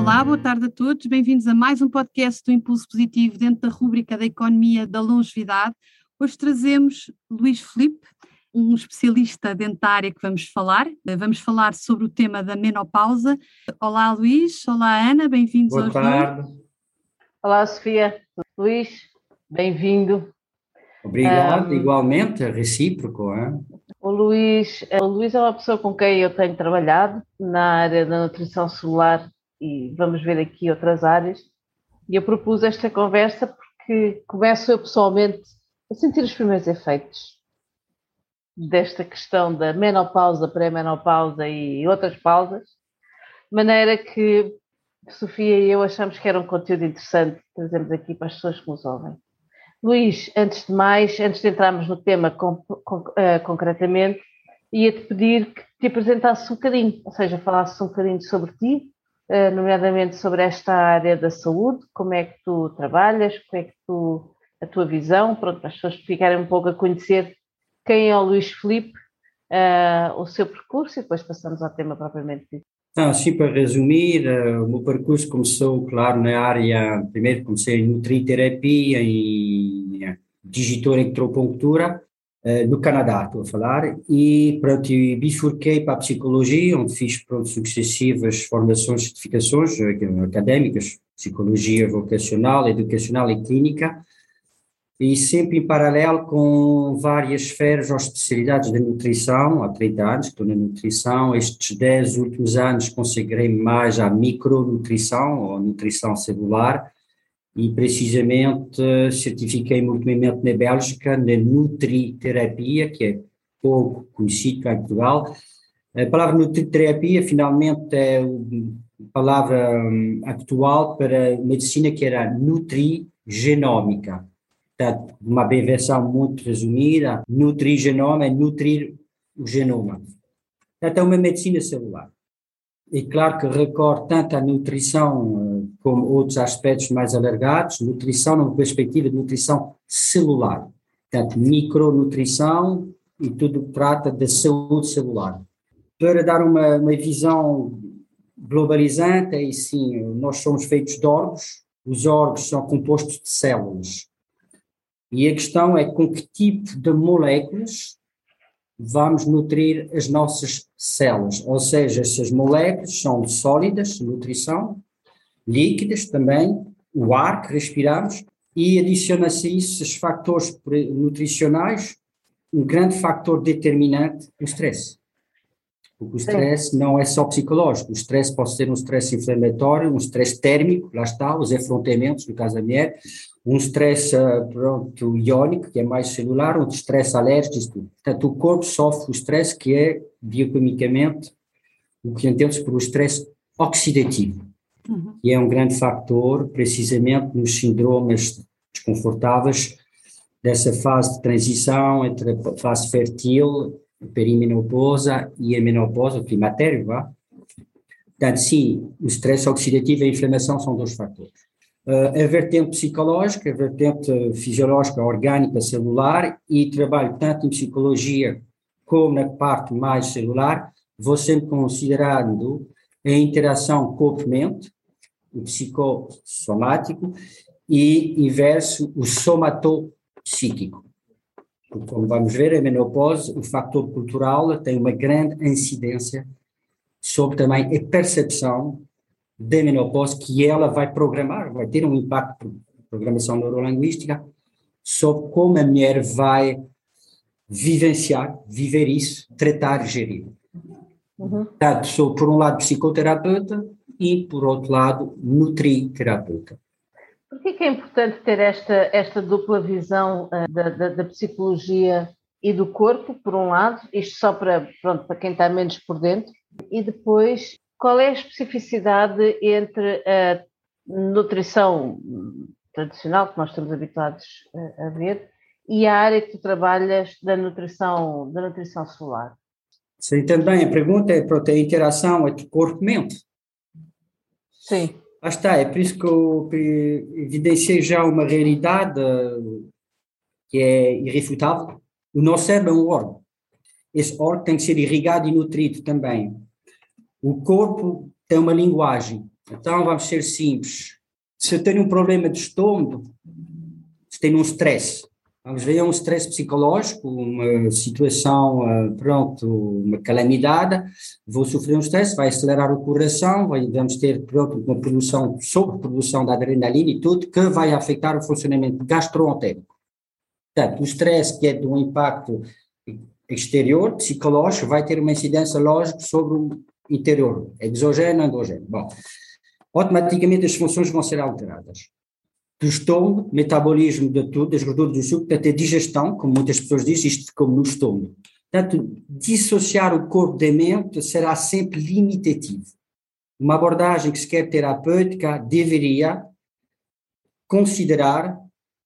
Olá, boa tarde a todos. Bem-vindos a mais um podcast do Impulso Positivo dentro da rúbrica da Economia da Longevidade. Hoje trazemos Luís Felipe, um especialista dentária que vamos falar. Vamos falar sobre o tema da menopausa. Olá, Luís. Olá, Ana. Bem-vindos Boa tarde. Dois. Olá, Sofia. Luís, bem-vindo. Obrigado, um, igualmente, é recíproco. Hein? O Luís, o Luís é uma pessoa com quem eu tenho trabalhado na área da nutrição celular e vamos ver aqui outras áreas. E eu propus esta conversa porque começo eu pessoalmente a sentir os primeiros efeitos desta questão da menopausa, pré-menopausa e outras pausas, de maneira que Sofia e eu achamos que era um conteúdo interessante trazemos aqui para as pessoas que nos ouvem. Luís, antes de mais, antes de entrarmos no tema com, com, uh, concretamente, ia-te pedir que te apresentasse um bocadinho, ou seja, falasses um bocadinho sobre ti, nomeadamente sobre esta área da saúde, como é que tu trabalhas, como é que tu, a tua visão, pronto, para as pessoas ficarem um pouco a conhecer quem é o Luís Felipe, uh, o seu percurso e depois passamos ao tema propriamente dito. Então, assim, para resumir, uh, o meu percurso começou, claro, na área, primeiro comecei em nutriterapia, em digitoelectropunctura, eh, no Canadá, estou a falar, e pronto, bifurquei para a psicologia, onde fiz pronto, sucessivas formações, certificações eh, académicas, psicologia vocacional, educacional e clínica, e sempre em paralelo com várias esferas ou especialidades da nutrição, há 30 anos estou na nutrição, estes 10 últimos anos consagrei mais à micronutrição, ou nutrição celular, e precisamente certifiquei-me ultimamente na Bélgica na nutriterapia, que é pouco conhecido cá em Portugal. A palavra nutriterapia finalmente é a palavra hum, atual para medicina que era nutrigenómica. Portanto, uma versão muito resumida, nutrigenoma é nutrir o genoma. Portanto, é uma medicina celular. E claro que recorre tanto a nutrição eh, como outros aspectos mais alargados, nutrição numa perspectiva de nutrição celular, portanto, micronutrição e tudo que trata da saúde celular. Para dar uma, uma visão globalizante, aí sim, nós somos feitos de órgãos, os órgãos são compostos de células. E a questão é com que tipo de moléculas vamos nutrir as nossas células, ou seja, essas moléculas são sólidas, nutrição, líquidas também, o ar que respiramos, e adiciona-se a isso os fatores nutricionais, um grande fator determinante, o stress. Porque o stress não é só psicológico, o stress pode ser um stress inflamatório, um stress térmico, lá está, os afrontamentos, no caso da mulher, um stress uh, pronto, iónico, que é mais celular, um stress alérgico, portanto o corpo sofre o stress que é bioquimicamente o que entende-se por o stress oxidativo, uhum. que é um grande fator precisamente nos síndromes desconfortáveis dessa fase de transição entre a fase fértil, perimenopausa e a menopausa, o climatério, vá. Portanto, sim, o stress oxidativo e a inflamação são dois fatores. Uh, a vertente psicológica, a vertente fisiológica, orgânica, celular, e trabalho tanto em psicologia como na parte mais celular, vou sempre considerando a interação corpo-mente, o psicossomático, e inverso, o somatopsíquico. Como vamos ver, a menopausa, o fator cultural tem uma grande incidência sobre também a percepção da menopausa que ela vai programar, vai ter um impacto, programação neurolinguística, sobre como a mulher vai vivenciar, viver isso, tratar gerir. Uhum. Portanto, sou por um lado psicoterapeuta e por outro lado nutriterapeuta. Por que é importante ter esta, esta dupla visão uh, da, da, da, psicologia e do corpo, por um lado, isto só para, pronto, para quem está menos por dentro, e depois qual é a especificidade entre a nutrição tradicional, que nós estamos habituados a, ver, e a área que tu trabalhas da nutrição, da nutrição celular? Sim, também a pergunta é para a interação entre corpo e mente. Sim. Ah, está, é por isso que eu evidenciei já uma realidade que é irrefutável. O nosso cérebro é um órgão. Esse órgão tem que ser irrigado e nutrido também. O corpo tem uma linguagem. Então, vamos ser simples. Se eu tenho um problema de estômago, se tenho um stress, Vamos ver, é um stress psicológico, uma situação, ah, pronto, uma calamidade, vou sofrer um stress, vai acelerar o coração, vamos ter, pronto, uma produção, sobreprodução da adrenalina e tudo, que vai afetar o funcionamento gastroentérico. Portanto, o stress que é de um impacto exterior, psicológico, vai ter uma incidência lógica sobre interior, exogênio, endogênio. Bom, automaticamente as funções vão ser alteradas do estômago, metabolismo de tudo, das gorduras do suco, portanto, a digestão, como muitas pessoas dizem, isto como no estômago. Portanto, dissociar o corpo da mente será sempre limitativo. Uma abordagem que se quer terapêutica deveria considerar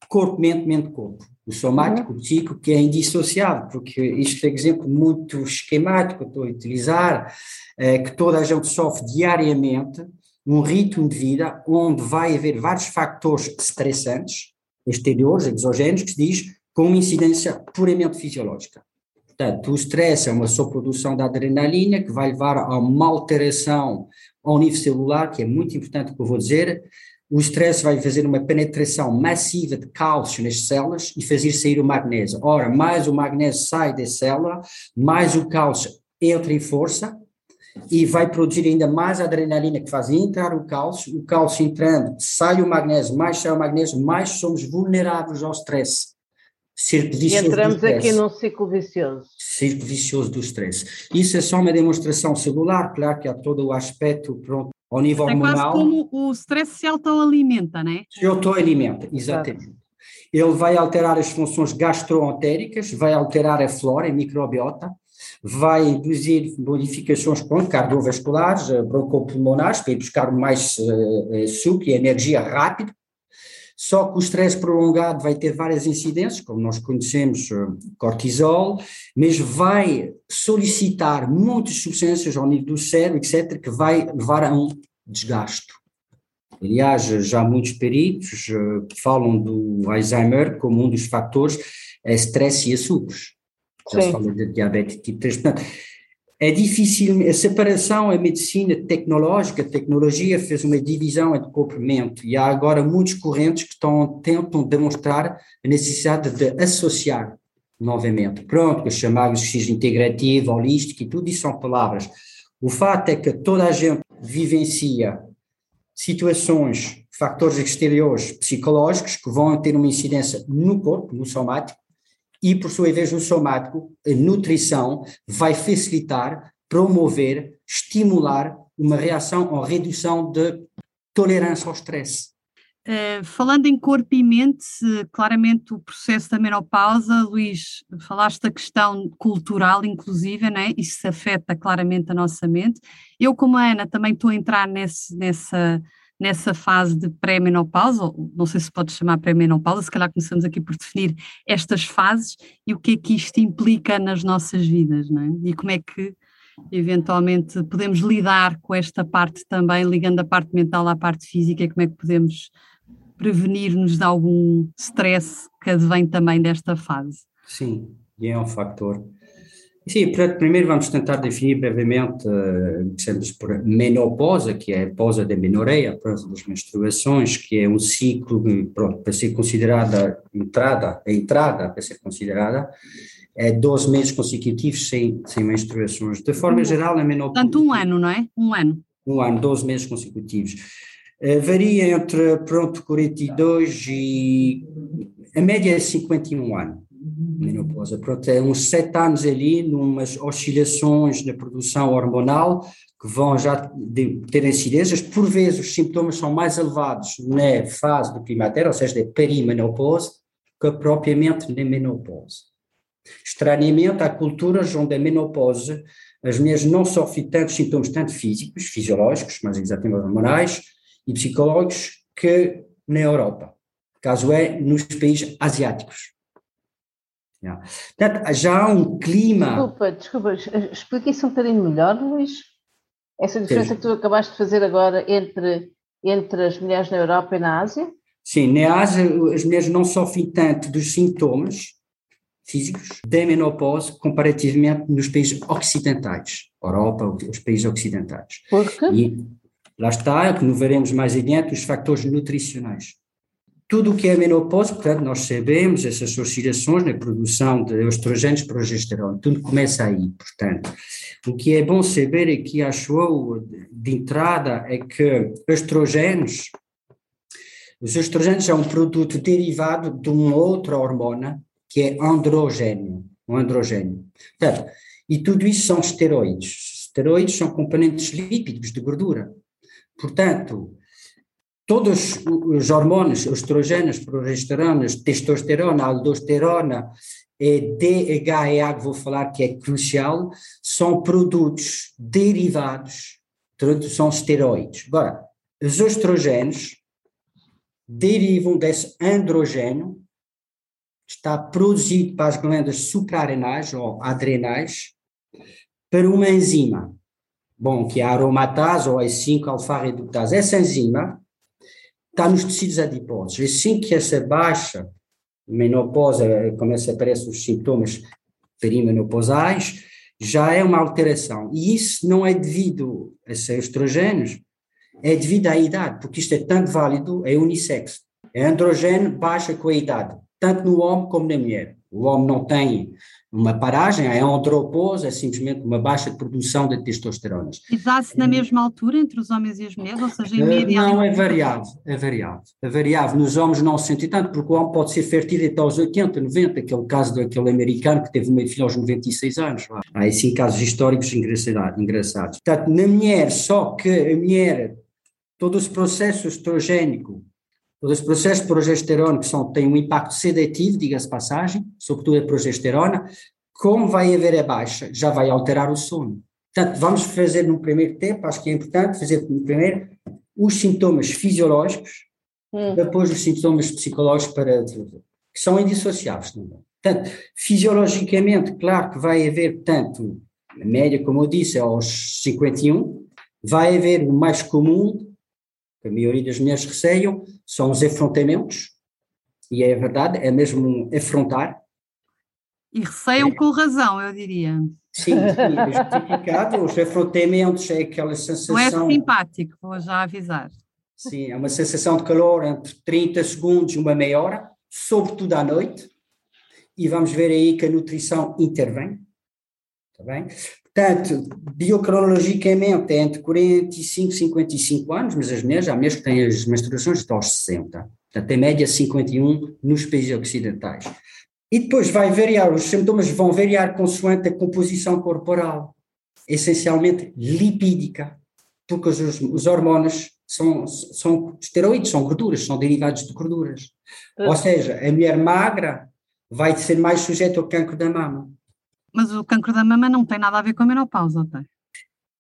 corpo, mente, mente, corpo. O somático, uhum. o psíquico, que é indissociável, porque isto é um exemplo muito esquemático que estou a utilizar, é, que toda a gente sofre diariamente, um ritmo de vida onde vai haver vários fatores estressantes, exteriores, exogênicos, que se diz com incidência puramente fisiológica. Portanto, o stress é uma sobreprodução da adrenalina que vai levar a uma alteração ao nível celular, que é muito importante o que eu vou dizer. O stress vai fazer uma penetração massiva de cálcio nas células e fazer sair o magnésio. Ora, mais o magnésio sai da célula, mais o cálcio entra em força, e vai produzir ainda mais adrenalina que faz entrar o cálcio, o cálcio entrando, sai o magnésio, mais sai o magnésio, mais somos vulneráveis ao stress. Círculo vicioso e entramos aqui num ciclo vicioso. Círculo vicioso do stress. Isso é só uma demonstração celular, claro que há todo o aspecto pronto, ao nível é hormonal. É quase como o stress se autoalimenta, não é? Se autoalimenta, exatamente. Exato. Ele vai alterar as funções gastroentéricas, vai alterar a flora, a microbiota, vai induzir modificações pronto, cardiovasculares, eh, broncopulmonares, para ir buscar mais uh, suco e energia rápido, só que o estresse prolongado vai ter várias incidências, como nós conhecemos, cortisol, mas vai solicitar muitas substâncias ao nível do cérebro, etc., que vai levar a um desgaste. Aliás, já muitos peritos uh, falam do Alzheimer como um dos fatores é stress e açúcares já se fala de diabetes tipo 3. Portanto, é difícil, a separação, a medicina tecnológica, a tecnologia fez uma divisão entre corpo e e há agora muitos correntes que estão, tentam demonstrar a necessidade de associar novamente. Pronto, os chamados X integrativo, holístico e tudo isso são palavras. O fato é que toda a gente vivencia situações, fatores exteriores psicológicos que vão ter uma incidência no corpo, no somático, e, por sua vez, o somático, a nutrição, vai facilitar, promover, estimular uma reação ou redução de tolerância ao stress. Uh, falando em corpo e mente, claramente o processo da menopausa, Luís, falaste da questão cultural, inclusive, né? isso afeta claramente a nossa mente. Eu, como a Ana, também estou a entrar nesse, nessa, nessa fase de pré-menopausa, não sei se pode chamar pré-menopausa, se calhar começamos aqui por definir estas fases e o que é que isto implica nas nossas vidas, não é? E como é que eventualmente podemos lidar com esta parte também, ligando a parte mental à parte física, como é que podemos prevenir-nos de algum stress que advém também desta fase? Sim, e é um fator Sim, primeiro vamos tentar definir brevemente, uh, por menopausa, que é a pausa da menoreia, a pausa das menstruações, que é um ciclo, pronto, para ser considerada entrada, a entrada para ser considerada, é 12 meses consecutivos sem, sem menstruações. De forma geral, a menopausa... Portanto, um ano, não é? Um ano. Um ano, 12 meses consecutivos. Uh, varia entre, pronto, 42 e, a média é 51 anos, menopausa, pronto, é uns 7 anos ali, numas oscilações na produção hormonal, que vão já ter incidências, por vezes os sintomas são mais elevados na fase do climatério, ou seja, da perimenopausa, que propriamente na menopausa. Estranhamente, há culturas onde a menopausa, as mulheres não sofrem tantos sintomas, tanto físicos, fisiológicos, mas exatamente hormonais, e psicológicos, que na Europa. Caso é, nos países asiáticos. Yeah. Portanto, já há um clima. Desculpa, desculpa, explica isso um bocadinho melhor, Luís. Essa diferença que tu acabaste de fazer agora entre, entre as mulheres na Europa e na Ásia? Sim, na Ásia as mulheres não sofrem tanto dos sintomas físicos da menopausa comparativamente nos países ocidentais, Europa, os países ocidentais. Por quê? E lá está, que não veremos mais adiante, os fatores nutricionais. Tudo o que é menopausa, portanto, nós sabemos essas oscilações na produção de estrogênios e progesterona, tudo começa aí, portanto. O que é bom saber aqui, acho eu, de entrada, é que estrogênios, os estrogênios são um produto derivado de uma outra hormona, que é androgênio, um androgênio. Portanto, e tudo isso são esteroides. Esteroides são componentes lípidos de gordura. Portanto, todos os hormônios, estrogênios, progesteronas, testosterona, aldosterona, e DHEA, que vou falar que é crucial, são produtos derivados, são esteroides. Agora, os estrogênios derivam desse androgênio, está produzido para as glândulas suprarrenais ou adrenais, para uma enzima, bom, que é a aromatase ou a 5-alfa-redutase. Essa enzima está nos tecidos adiposos. E assim que essa baixa menopausa, começa a aparecer os sintomas perimenopausais, já é uma alteração. E isso não é devido a ser estrogênios, é devido à idade, porque isto é tanto válido, é unissexo. É androgênio baixa com a idade, tanto no homem como na mulher. O homem não tem uma paragem, é andropose, é simplesmente uma baixa de produção de testosterona. E dá-se na mesma altura entre os homens e as mulheres, ou seja, em eh, média? Não, é variável, é variável. É variável. Nos homens não se sente tanto, porque o homem pode ser fértil até aos 80, 90, aquele caso daquele americano que teve uma filha aos 96 anos. Há assim casos históricos engraçados. Portanto, na mulher, só que a mulher, todo esse processo estrogénico os processos de progesterona que são, têm um impacto sedativo, diga-se passagem, sobretudo a progesterona, como vai haver a baixa, já vai alterar o sono. Portanto, vamos fazer no primeiro tempo, acho que é importante fazer no primeiro os sintomas fisiológicos, hum. depois os sintomas psicológicos para que são indissociáveis também. Portanto, fisiologicamente, claro que vai haver tanto, a média, como eu disse, aos 51, vai haver o mais comum, que a maioria das mulheres receiam, são os afrontamentos, e é verdade, é mesmo afrontar. E receiam é. com razão, eu diria. Sim, é justificado. os afrontamentos é aquela sensação. Não é simpático, vou já avisar. Sim, é uma sensação de calor entre 30 segundos e uma meia hora, sobretudo à noite, e vamos ver aí que a nutrição intervém. Está bem? Portanto, biocronologicamente é entre 45 e 55 anos, mas as mulheres, há mulheres que têm as menstruações até aos 60. Portanto, em média 51 nos países ocidentais. E depois vai variar, os sintomas vão variar consoante a composição corporal, essencialmente lipídica, porque os, os hormônios são, são esteroides, são gorduras, são derivados de gorduras. Ou seja, a mulher magra vai ser mais sujeita ao cancro da mama. Mas o cancro da mama não tem nada a ver com a menopausa, tem?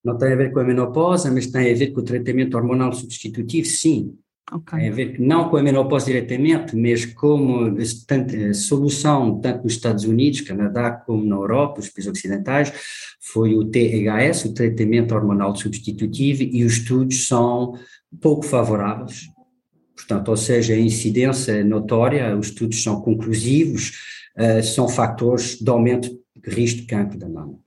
Não tem a ver com a menopausa, mas tem a ver com o tratamento hormonal substitutivo, sim. Okay. Tem a ver não com a menopausa diretamente, mas como a solução, tanto nos Estados Unidos, Canadá, como na Europa, os países ocidentais, foi o THS, o tratamento hormonal substitutivo, e os estudos são pouco favoráveis. Portanto, ou seja, a incidência notória, os estudos são conclusivos, uh, são fatores de aumento risco de câncer da mama.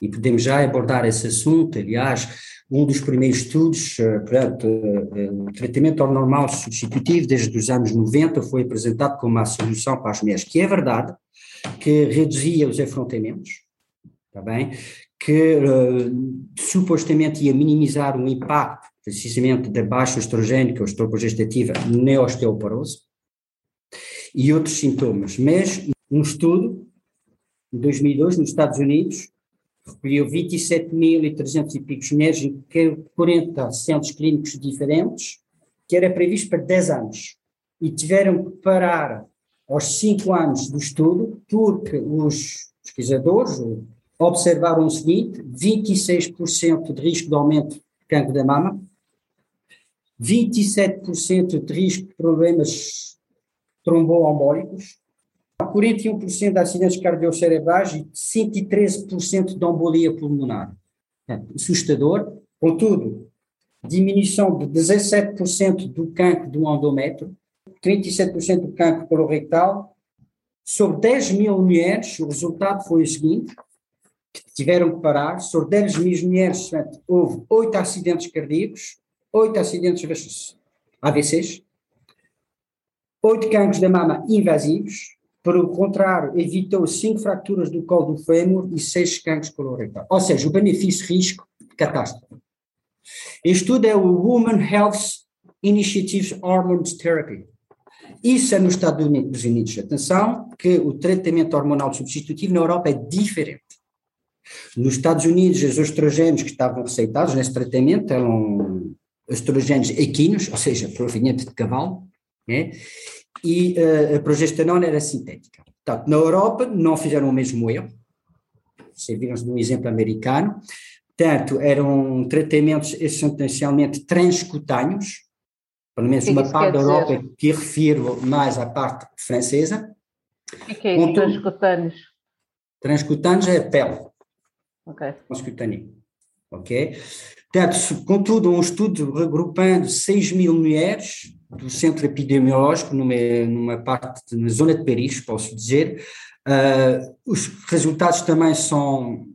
E podemos já abordar esse assunto, aliás, um dos primeiros estudos, eh, portanto, eh, eh, o tratamento normal substitutivo desde os anos 90 foi apresentado como uma solução para as mulheres, que é verdade, que reduzia os afrontamentos, está bem, que uh, supostamente ia minimizar o impacto precisamente de baixo estrogênio, que é o estroprogestativa, na osteoporose, e outros sintomas. Mas um estudo, em 2002, nos Estados Unidos, recolheu 27.300 e picos mulheres em 40 centros clínicos diferentes, que era previsto para 10 anos. E tiveram que parar aos 5 anos do estudo, porque os pesquisadores observaram o seguinte: 26% de risco de aumento de cancro da mama, 27% de risco de problemas tromboembólicos, 41% de acidentes cardiocerebrais e 113% de embolia pulmonar. Assustador. Contudo, diminuição de 17% do cancro do endométrio, 37% do cancro colorectal. Sobre 10 mil mulheres, o resultado foi o seguinte: que tiveram que parar. Sobre 10 mil mulheres, houve 8 acidentes cardíacos, 8 acidentes AVCs, 8 cancros da mama invasivos, por contrário, evitou 5 fraturas do colo do fêmur e 6 cancros colorectal. Ou seja, o benefício-risco, catástrofe. Este estudo é o Women Health Initiatives Hormones Therapy. Isso é nos Estados Unidos. Atenção, que o tratamento hormonal substitutivo na Europa é diferente. Nos Estados Unidos, os estrogênios que estavam receitados nesse tratamento eram estrogênios equinos, ou seja, provenientes de cavalo, né? E uh, a progesterona era sintética. Portanto, na Europa não fizeram o mesmo erro, vocês viram no exemplo americano, portanto, eram tratamentos essencialmente transcutâneos, pelo menos uma parte da Europa que refiro mais à parte francesa. O que é isso, transcutâneos? Transcutâneos é a pele. Ok. Transcutâneo. Ok? Portanto, contudo, um estudo regrupando 6 mil mulheres do centro epidemiológico, numa, numa parte, na zona de Paris, posso dizer, uh, os resultados também são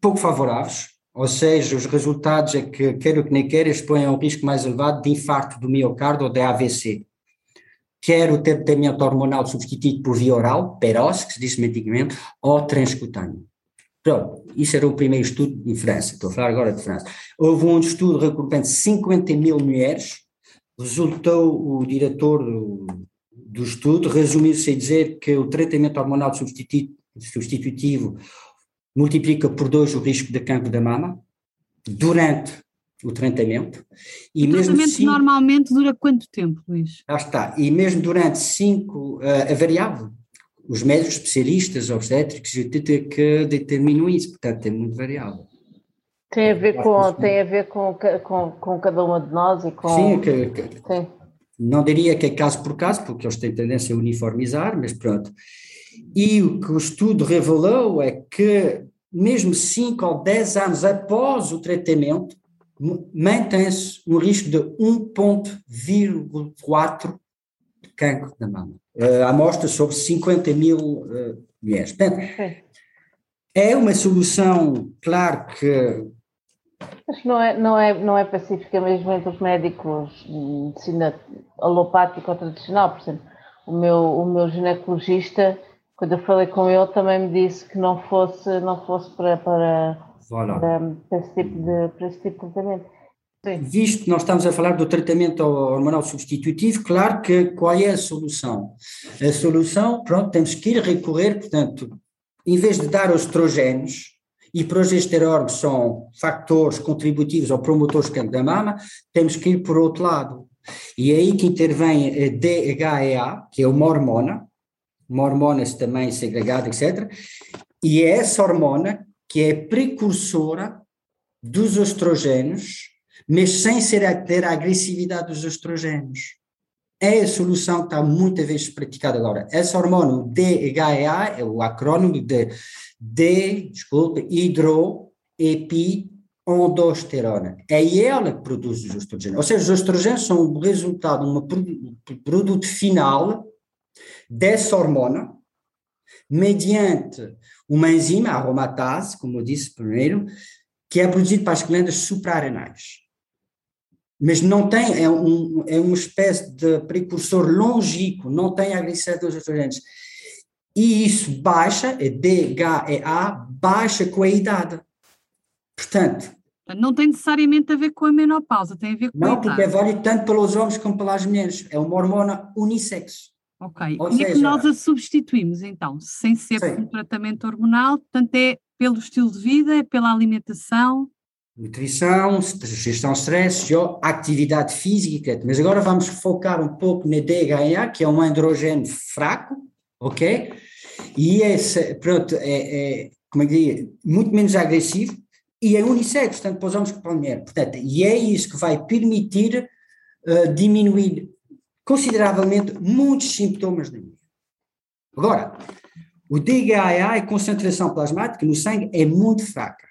pouco favoráveis, ou seja, os resultados é que, quer o que nem quer, expõem a um risco mais elevado de infarto do miocárdio ou de AVC. Quer o tratamento hormonal substituído por via oral, PEROS, que se disse medicamento, ou transcutâneo. Pronto, isso era o primeiro estudo em França, estou a falar agora de França. Houve um estudo recorrendo 50 mil mulheres, resultou o diretor do, do estudo, resumiu-se a dizer que o tratamento hormonal substitutivo multiplica por dois o risco de cancro da mama durante o tratamento. E o tratamento cinco, normalmente dura quanto tempo, Luís? Ah está, e mesmo durante cinco, uh, é variável, os médicos especialistas obstétricos que determinam isso, portanto é muito variável. Tem a ver com, tem a ver com, com, com cada uma de nós e com. Sim, que, que, Sim. não diria que é caso por caso, porque eles têm tendência a uniformizar, mas pronto. E o que o estudo revelou é que, mesmo 5 ou 10 anos após o tratamento, mantém-se um risco de 1,4 de cancro da mama uh, amostra sobre 50 mil uh, mulheres. Portanto, é uma solução, claro que. Mas não é, não, é, não é pacífica mesmo entre os médicos de medicina alopática ou tradicional. Por exemplo, o meu, o meu ginecologista, quando eu falei com ele, também me disse que não fosse, não fosse para, para, para, para, esse tipo de, para esse tipo de tratamento. Visto que nós estamos a falar do tratamento hormonal substitutivo, claro que qual é a solução? A solução, pronto, temos que ir recorrer, portanto, em vez de dar os estrogénios, e progesterona são fatores contributivos ou promotores de da mama, temos que ir por outro lado. E é aí que intervém a DHEA, que é uma hormona, uma hormona também segregada, etc. E é essa hormona que é precursora dos estrogênios mas sem ser, ter a agressividade dos estrogênios. É a solução que está muitas vezes praticada agora. Essa hormona, o DHEA, é o acrônimo de D, desculpe. É ela que produz os estrogênios. Ou seja, os estrogênios são o resultado, um produto final dessa hormona, mediante uma enzima, aromatase, como eu disse primeiro, que é produzido para as glândulas suprarrenais mas não tem, é, um, é uma espécie de precursor longínquo, não tem agressividade dos estrogênios. E isso baixa, é DHEA, baixa com a idade. Portanto, Não tem necessariamente a ver com a menopausa, tem a ver com Não, a porque é válido tanto pelos homens como pelas mulheres. É uma hormona unissex. Ok. Ou e seja, é que nós a substituímos, então, sem ser por um tratamento hormonal, portanto, é pelo estilo de vida, é pela alimentação? Nutrição, gestão de stress, atividade física, mas agora vamos focar um pouco na DHA, que é um androgênio fraco, ok? E esse, pronto, é, é como é que diria, muito menos agressivo, e é unissex, tanto para os homens como para a mulher. Portanto, e é isso que vai permitir uh, diminuir consideravelmente muitos sintomas da mulher. Agora, o DHA, a concentração plasmática no sangue é muito fraca.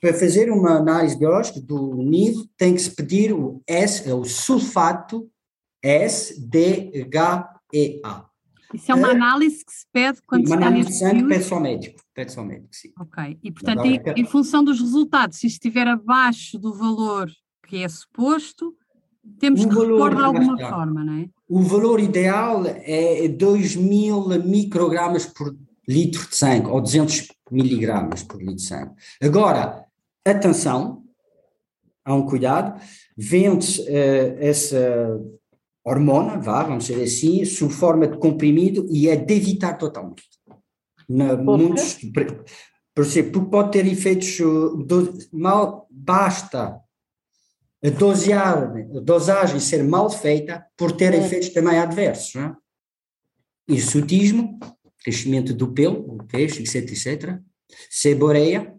Para fazer uma análise biológica do nível, tem que se pedir o S, é o sulfato SDHEA. Isso é uma análise que se pede quando uma se está análise de sangue pede-se ao médico, pede ao médico, sim. Ok, e portanto, em, em, função dos resultados, se estiver abaixo do valor que é suposto, temos o que repor de alguma forma, não é? O valor ideal é 2 mil microgramas por litro de sangue, ou 200 miligramas por litro de sangue. Agora, atenção, há um cuidado, vende-se uh, essa hormona, vá, vamos dizer assim, sob forma de comprimido e é de evitar totalmente. Na, muitos, por exemplo, porque pode ter efeitos, do, mal basta a, dosear, a dosagem ser mal feita por ter é. efeitos também adversos. Não é? Hirsutismo, crescimento do pelo, o peixe, etc, etc. Seboreia,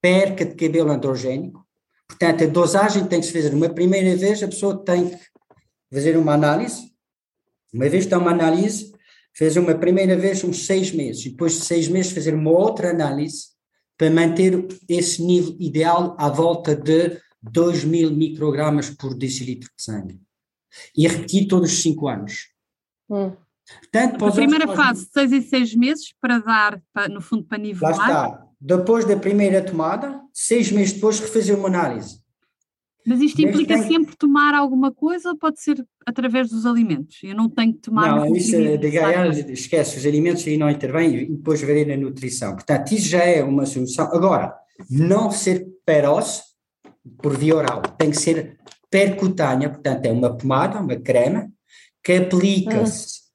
perca de cabelo androgénico. Portanto, a dosagem tem que se fazer uma primeira vez, a pessoa tem que fazer uma análise, uma vez que dá uma análise, fazer uma primeira vez uns seis meses, e depois de seis meses fazer uma outra análise para manter esse nível ideal à volta de 2 mil microgramas por decilitro de sangue. E repetir todos os cinco anos. Hum. Portanto, a primeira fase, seis e seis meses, para dar, para, no fundo, para nivelar. Lá está. Depois da primeira tomada, seis meses depois, refazer uma análise. Mas isto implica sempre tomar alguma coisa ou pode ser através dos alimentos? Eu não tenho que tomar. Não, isso de ganhar, esquece, os alimentos aí não intervêm e depois verei na nutrição. Portanto, isso já é uma solução. Agora, não ser feroz por via oral, tem que ser percutânea, portanto, é uma pomada, uma crema, que aplica-se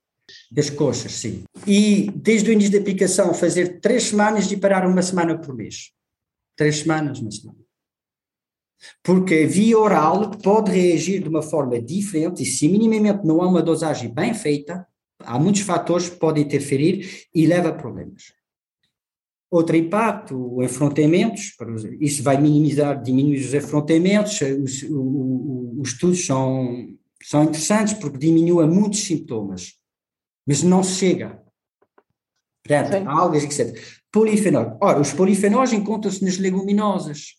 das coxas, sim. E desde o início da aplicação, fazer três semanas e parar uma semana por mês. Três semanas, uma semana. Porque a via oral pode reagir de uma forma diferente e se minimamente não há uma dosagem bem feita, há muitos fatores que podem interferir e leva a problemas. Outro impacto, enfrontamentos, isso vai minimizar, diminuir os enfrontamentos, os, os estudos são, são interessantes porque diminua muitos sintomas, mas não se chega. Portanto, algas, etc. Polifenóis. Ora, os polifenóis encontram-se nas leguminosas.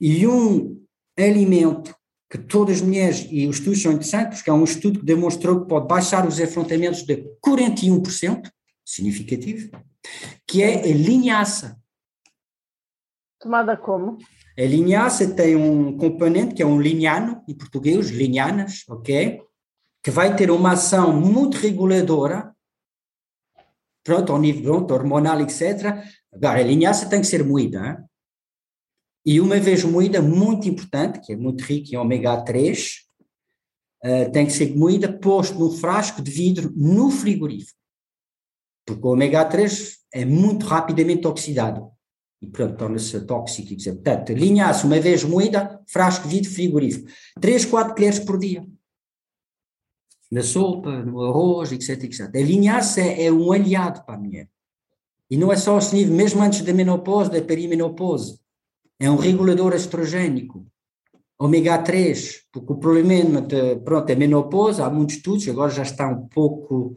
E um alimento que todas as mulheres, e os estudos são interessantes, porque há um estudo que demonstrou que pode baixar os enfrontamentos de 41%, significativo, que é a linhaça. Tomada como? A linhaça tem um componente que é um linhano, em português, linhanas, ok? Que vai ter uma ação muito reguladora, pronto, ao nível pronto, hormonal, etc. Agora, a linhaça tem que ser moída, hein? E uma vez moída, muito importante, que é muito rica em ômega 3, uh, eh, tem que ser moída, posto num frasco de vidro no frigorífico porque o ômega 3 é muito rapidamente oxidado e, portanto, torna-se tóxico. E, portanto, linhaça uma vez moída, frasco, vidro, frigorífico. 3, 4 colheres por dia. Na sopa, no arroz, etc. etc. A linhaça é, é um aliado para a mulher. E não é só esse nível, mesmo antes da menopausa, da perimenopausa. É um regulador estrogênico. Ômega 3, porque o problema de, pronto, é menopausa, há muitos estudos, agora já está um pouco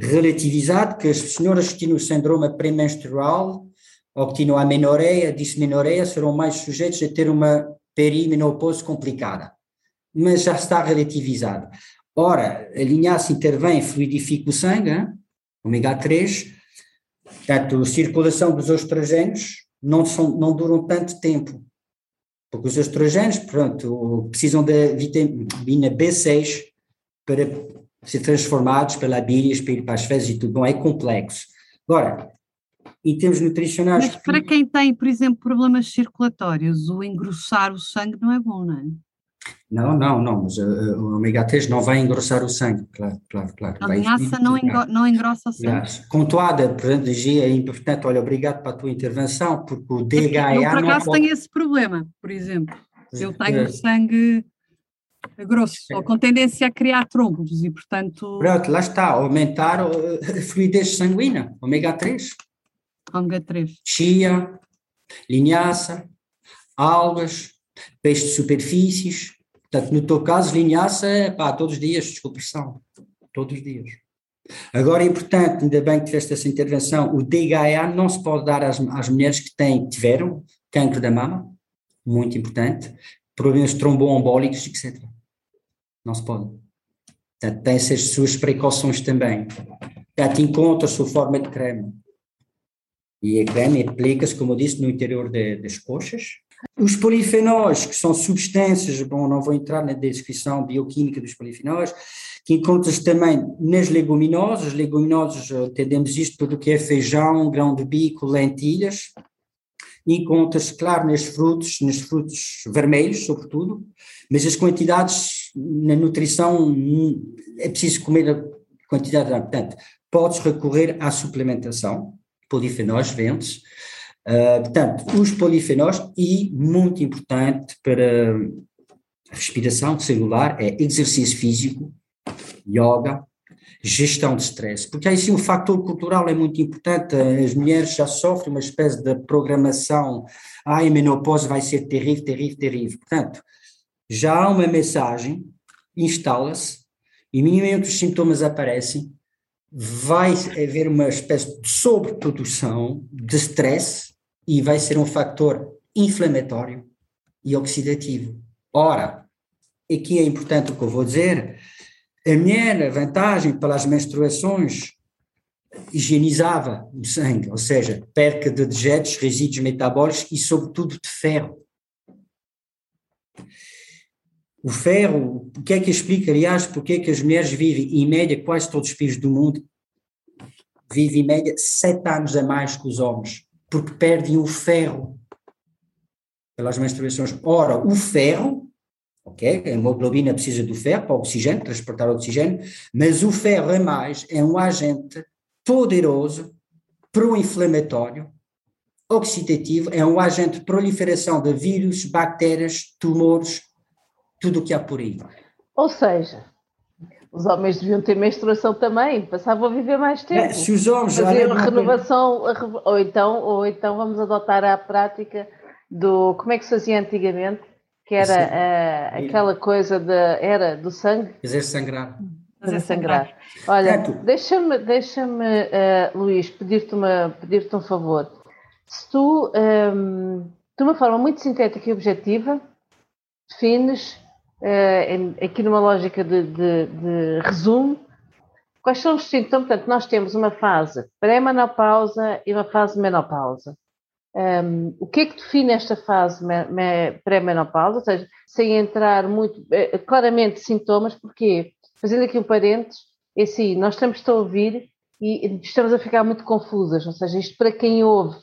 relativizado que as senhoras que têm o síndrome pré-menstrual ou que têm a menoreia, dismenoreia, serão mais sujeitos a ter uma perimenopausa complicada. Mas já está relativizado. Ora, a linhaça intervém, fluidifica o sangue, ômega 3, portanto, a circulação dos estrogênios não, são, não duram tanto tempo, porque os estrogênios, pronto, precisam da vitamina B6 para ser transformados pela bília, para ir para as fezes e tudo, não é complexo. Agora, em termos nutricionais. Mas para quem tem, por exemplo, problemas circulatórios, o engrossar o sangue não é bom, não é? Não, não, não, mas uh, o ômega 3 não vai engrossar o sangue, claro, claro, claro. A linhaça não, engro, não engrossa o sangue. Aliás, contuada, portanto, olha, obrigado para a tua intervenção, porque o DHA... Eu, por acaso, pode... tenho esse problema, por exemplo. Eu tenho é. sangue grosso, ou com tendência a criar trombos, e portanto... Pronto, lá está, aumentar a fluidez sanguínea, ômega 3. Ômega 3. Chia, linhaça, algas, peixe de superfícies, Portanto, no teu caso, linhaça é pá, todos os dias, descompressão, todos os dias. Agora importante, ainda bem que tiveste essa intervenção, o DHA não se pode dar às, às mulheres que têm, tiveram cancro da mama, muito importante, problemas tromboembólicos, etc. Não se pode. Portanto, tem essas suas precauções também. Portanto, encontra a sua forma de creme. E a creme aplica-se, como eu disse, no interior de, das coxas, os polifenóis, que são substâncias, bom, não vou entrar na descrição bioquímica dos polifenóis, que encontras também nas leguminosas, leguminosas entendemos isto tudo que é feijão, grão de bico, lentilhas, encontras, claro, nos frutos, nos frutos vermelhos, sobretudo, mas as quantidades na nutrição é preciso comer a quantidade, portanto, podes recorrer à suplementação, polifenóis, ventes, Uh, portanto, os polifenóis e, muito importante para a respiração celular, é exercício físico, yoga, gestão de stress, porque aí sim o fator cultural é muito importante, as mulheres já sofrem uma espécie de programação, ai, a menopausa vai ser terrível, terrível, terrível, portanto, já há uma mensagem, instala-se, e minimamente os sintomas aparecem, vai haver uma espécie de sobreprodução de stress, e vai ser um fator inflamatório e oxidativo. Ora, aqui é importante o que eu vou dizer, a minha vantagem pelas menstruações higienizava o sangue, ou seja, perca de dejetos, resíduos metabólicos e sobretudo de ferro. O ferro, o que é que explica, aliás, porque é que as mulheres vivem, em média, quase todos os países do mundo, vivem em média sete anos a mais que os homens porque perdem o ferro pelas menstruações. Ora, o ferro, ok, a hemoglobina precisa do ferro para o oxigênio, transportar o oxigênio, mas o ferro é mais, é um agente poderoso, pro-inflamatório, oxidativo, é um agente de proliferação de vírus, bactérias, tumores, tudo o que há por aí. Ou seja, os homens deviam ter menstruação também, passavam a viver mais tempo. É, se os homens faziam renovação, ou então, ou então vamos adotar a prática do como é que se fazia antigamente, que era a, aquela coisa de, era do sangue. Fazer sangrar. Fazer sangrar. Olha, deixa-me, deixa-me, uh, Luís, pedir-te uma, pedir-te um favor. Se tu, um, ehm, de uma forma muito sintética e objetiva, defines uh, aqui numa lógica de, de, de, resumo, quais são os sintomas? Portanto, nós temos uma fase pré-menopausa e uma fase menopausa. Um, ehm, o que é que define esta fase pré-menopausa? Ou seja, sem entrar muito uh, claramente sintomas, porque, fazendo aqui um parênteses, é assim, nós estamos a ouvir e estamos a ficar muito confusas, ou seja, isto para quem ouve.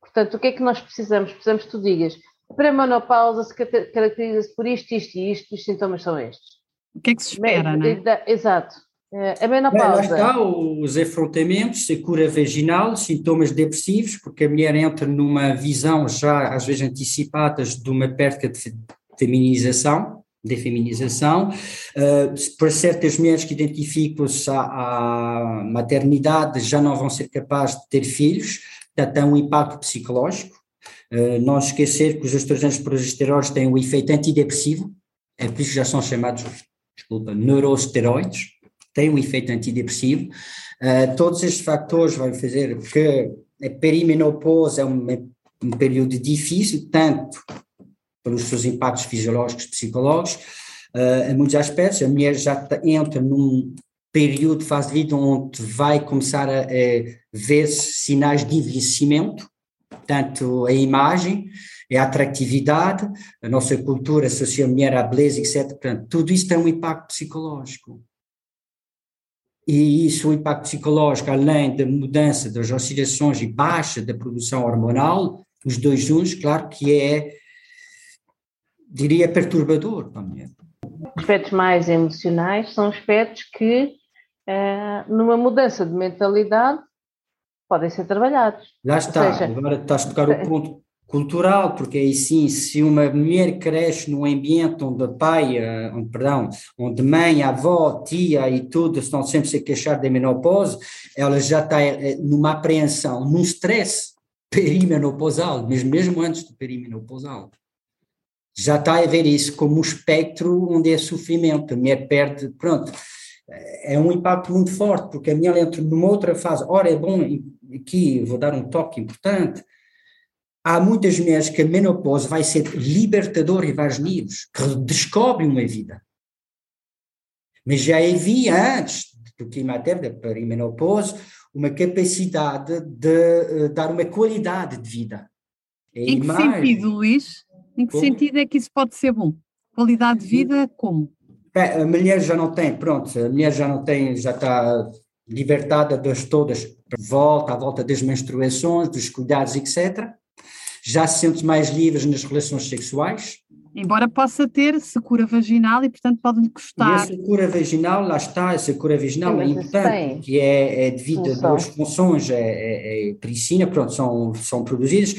Portanto, o que é que nós precisamos? Precisamos que tu digas a pré-menopausa se caracteriza-se por isto, isto e isto, e os sintomas são estes. O que é que se espera, não é? Exato. Eh, a menopausa. Bem, lá está, os afrontamentos, a cura vaginal, sintomas depressivos, porque a mulher entra numa visão já às vezes antecipada de uma perda de feminização, de feminização. Uh, para certas mulheres que identificam-se à, à maternidade já não vão ser capazes de ter filhos, portanto, tem um impacto psicológico. Uh, não esquecer que os estrogênios progesteróides têm um efeito antidepressivo, é por isso que já são chamados, desculpa, neurosteroides, têm um efeito antidepressivo. Uh, todos estes fatores vão fazer que a perimenopausa é um, um período difícil, tanto pelos seus impactos fisiológicos, psicológicos, uh, em muitos aspectos. A mulher já entra num período de fase de vida onde vai começar a, a ver sinais de envelhecimento, Portanto, a imagem, a atratividade, a nossa cultura associa a mulher à beleza, etc. Portanto, tudo isso tem um impacto psicológico. e isso, o impacto psicológico, além da mudança das oscilações e baixa da produção hormonal, os dois juntos, claro que é, diria, perturbador para a mulher. Aspectos mais emocionais são aspectos que, eh, numa mudança de mentalidade, podem ser trabalhados. Lá está, seja, agora estás a tocar o ponto cultural, porque aí sim, se uma mulher cresce num ambiente onde pai, eh, onde, perdão, onde mãe, avó, tia e tudo estão sempre a se queixar da menopausa, ela já está eh, numa apreensão, num stress perimenopausal, mesmo, mesmo antes do perimenopausal. Já está a ver isso como um espectro onde é sofrimento, a mulher perde, pronto, é um impacto muito forte, porque a mulher entra numa outra fase, ora é bom, aqui vou dar um toque importante, há muitas mulheres que a menopausa vai ser libertadora em vários níveis, que descobrem uma vida. Mas já havia antes do climatério, da perimenopausa, uma capacidade de uh, dar uma qualidade de vida. É em que imagem. sentido, Luís? Em que como? sentido é que isso pode ser bom? Qualidade de vida como? Bem, a mulher já não tem, pronto, a mulher já não tem, já está libertada das todas, volta, à volta das menstruações, dos cuidados, etc já se sente mais livre nas relações sexuais. Embora possa ter secura vaginal e, portanto, pode-lhe custar. E a secura vaginal, lá está, a secura vaginal é importante, que é, é devido a duas funções, é, é, é pericina, pronto, são, são produzidas,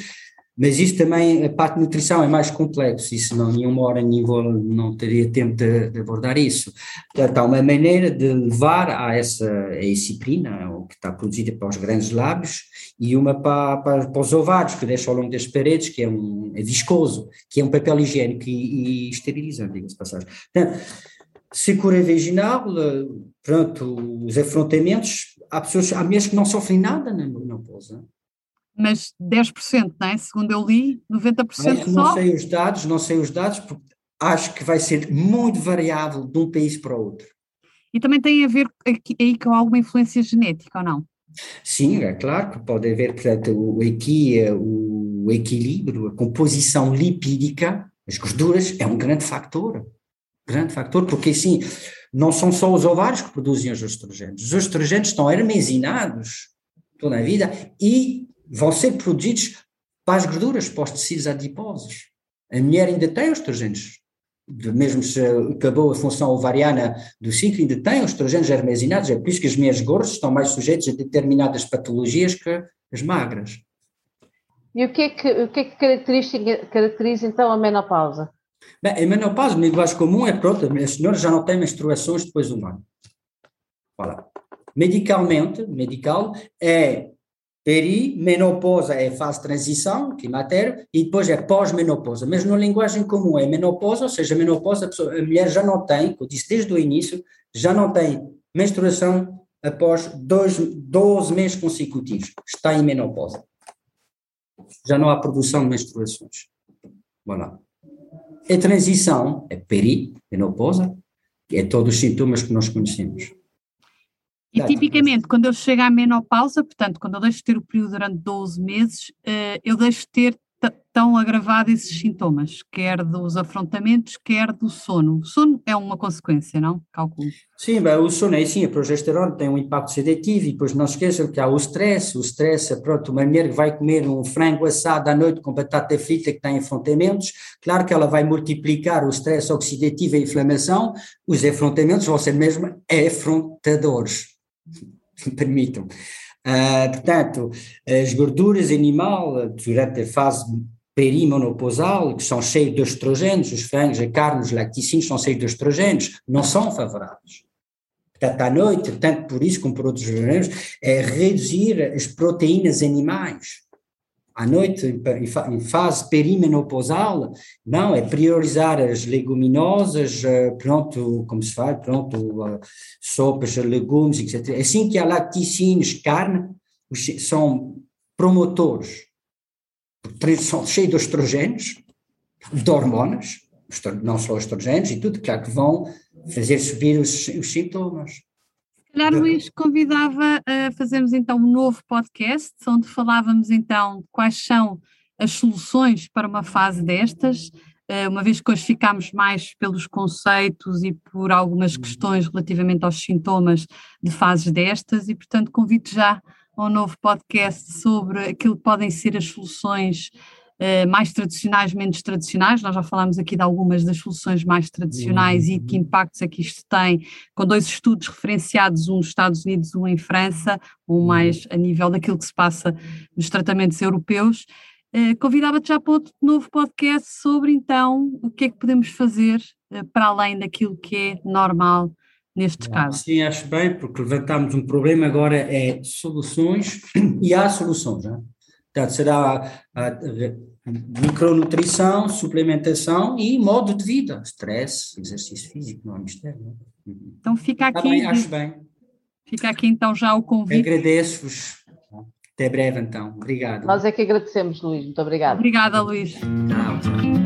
mas isso também, a parte de nutrição é mais complexo, isso não, nenhuma hora nem vou, não teria tempo de, de, abordar isso. Portanto, há uma maneira de levar a essa a disciplina, que está produzida para os grandes lábios, e uma para, para, para, os ovários, que deixa ao longo das paredes, que é, um, é viscoso, que é um papel higiênico e, e esterilizante, diga-se passagem. Portanto, secura vaginal, pronto, os afrontamentos, há pessoas, há mulheres que não sofrem nada na menopausa, mas 10%, não é? Segundo eu li, 90% só. Não sei os dados, não sei os dados, porque acho que vai ser muito variável de um país para o outro. E também tem a ver aí com alguma influência genética ou não? Sim, é claro que pode haver, portanto, o, aqui o equilíbrio, a composição lipídica, as gorduras, é um grande fator. Grande fator, porque assim, não são só os ovários que produzem os estrogênios. Os estrogênios estão armazenados toda a vida e vão ser produzidos para as gorduras, para os tecidos adiposos. A mulher ainda tem os estrogênios, mesmo se acabou a função ovariana do ciclo, ainda tem os estrogênios armazenados, é por isso que as mulheres gordas estão mais sujeitas a determinadas patologias que as magras. E o que é que, o que, é que caracteriza, caracteriza então a menopausa? Bem, a menopausa, no linguagem comum, é pronto, a senhora já não tem menstruações depois do ano. Voilà. Medicalmente, medical, é Perimenopausa é fase de transição, climatério, e depois é pós-menopausa. Mas na linguagem comum é menopausa, ou seja, menopausa, a, pessoa, a mulher já não tem, eu disse desde o início, já não tem menstruação após dois, 12 meses consecutivos. Está em menopausa. Já não há produção de menstruações. Voilà. A transição é perimenopausa, é todos os sintomas que nós conhecemos. E tipicamente, quando eu chego à menopausa, portanto, quando eu deixo de ter o período durante 12 meses, uh, eu deixo de ter tão agravado esses sintomas, quer dos afrontamentos, quer do sono. O sono é uma consequência, não? Calculo. Sim, bem, o sono é sim, a progesterona tem um impacto sedativo e depois não esqueçam que há o stress, o stress, é, pronto, uma mulher que vai comer um frango assado à noite com batata frita que tem afrontamentos, claro que ela vai multiplicar o stress oxidativo e a inflamação, os afrontamentos vão ser mesmo afrontadores permitam. Uh, portanto, as gorduras animal durante a fase perimenopausal, que são cheias de estrogênios, os frangos, a carne, os lacticínios são cheios de estrogênios, não são favoráveis. Portanto, à noite, tanto por isso como por outros estrogênios, é reduzir as proteínas animais à noite, em fase perimenopausal, não, é priorizar as leguminosas, eh, pronto, como se faz, pronto, eh, sopas, legumes, etc. Assim que há laticínios, carne, são promotores, são cheios de estrogênios, de hormonas, não só estrogênios e tudo, claro que vão fazer subir os, os sintomas calhar, Luís, convidava a fazermos então um novo podcast, onde falávamos então quais são as soluções para uma fase destas, eh, uma vez que hoje ficámos mais pelos conceitos e por algumas questões relativamente aos sintomas de fases destas, e portanto convido já a um novo podcast sobre aquilo que podem ser as soluções mais tradicionais, menos tradicionais. Nós já falámos aqui de algumas das soluções mais tradicionais e que impactos é que isto tem, com dois estudos referenciados, um nos Estados Unidos, um em França, um mais a nível daquilo que se passa nos tratamentos europeus. Uh, Convidava-te já para outro novo podcast sobre então o que é que podemos fazer uh, para além daquilo que é normal nestes casos. Sim, acho bem, porque levantámos um problema, agora é soluções e há soluções. Não? É? Portanto, será micronutrição, suplementação e modo de vida, stress, exercício físico, não é mistério. Não? Uhum. Então fica aqui. Também acho bem. Fica aqui então já o convite. Agradeço-vos. Até breve então. Obrigado. Nós é que agradecemos, Luís. Muito obrigado. Obrigada, Luís. Tchau.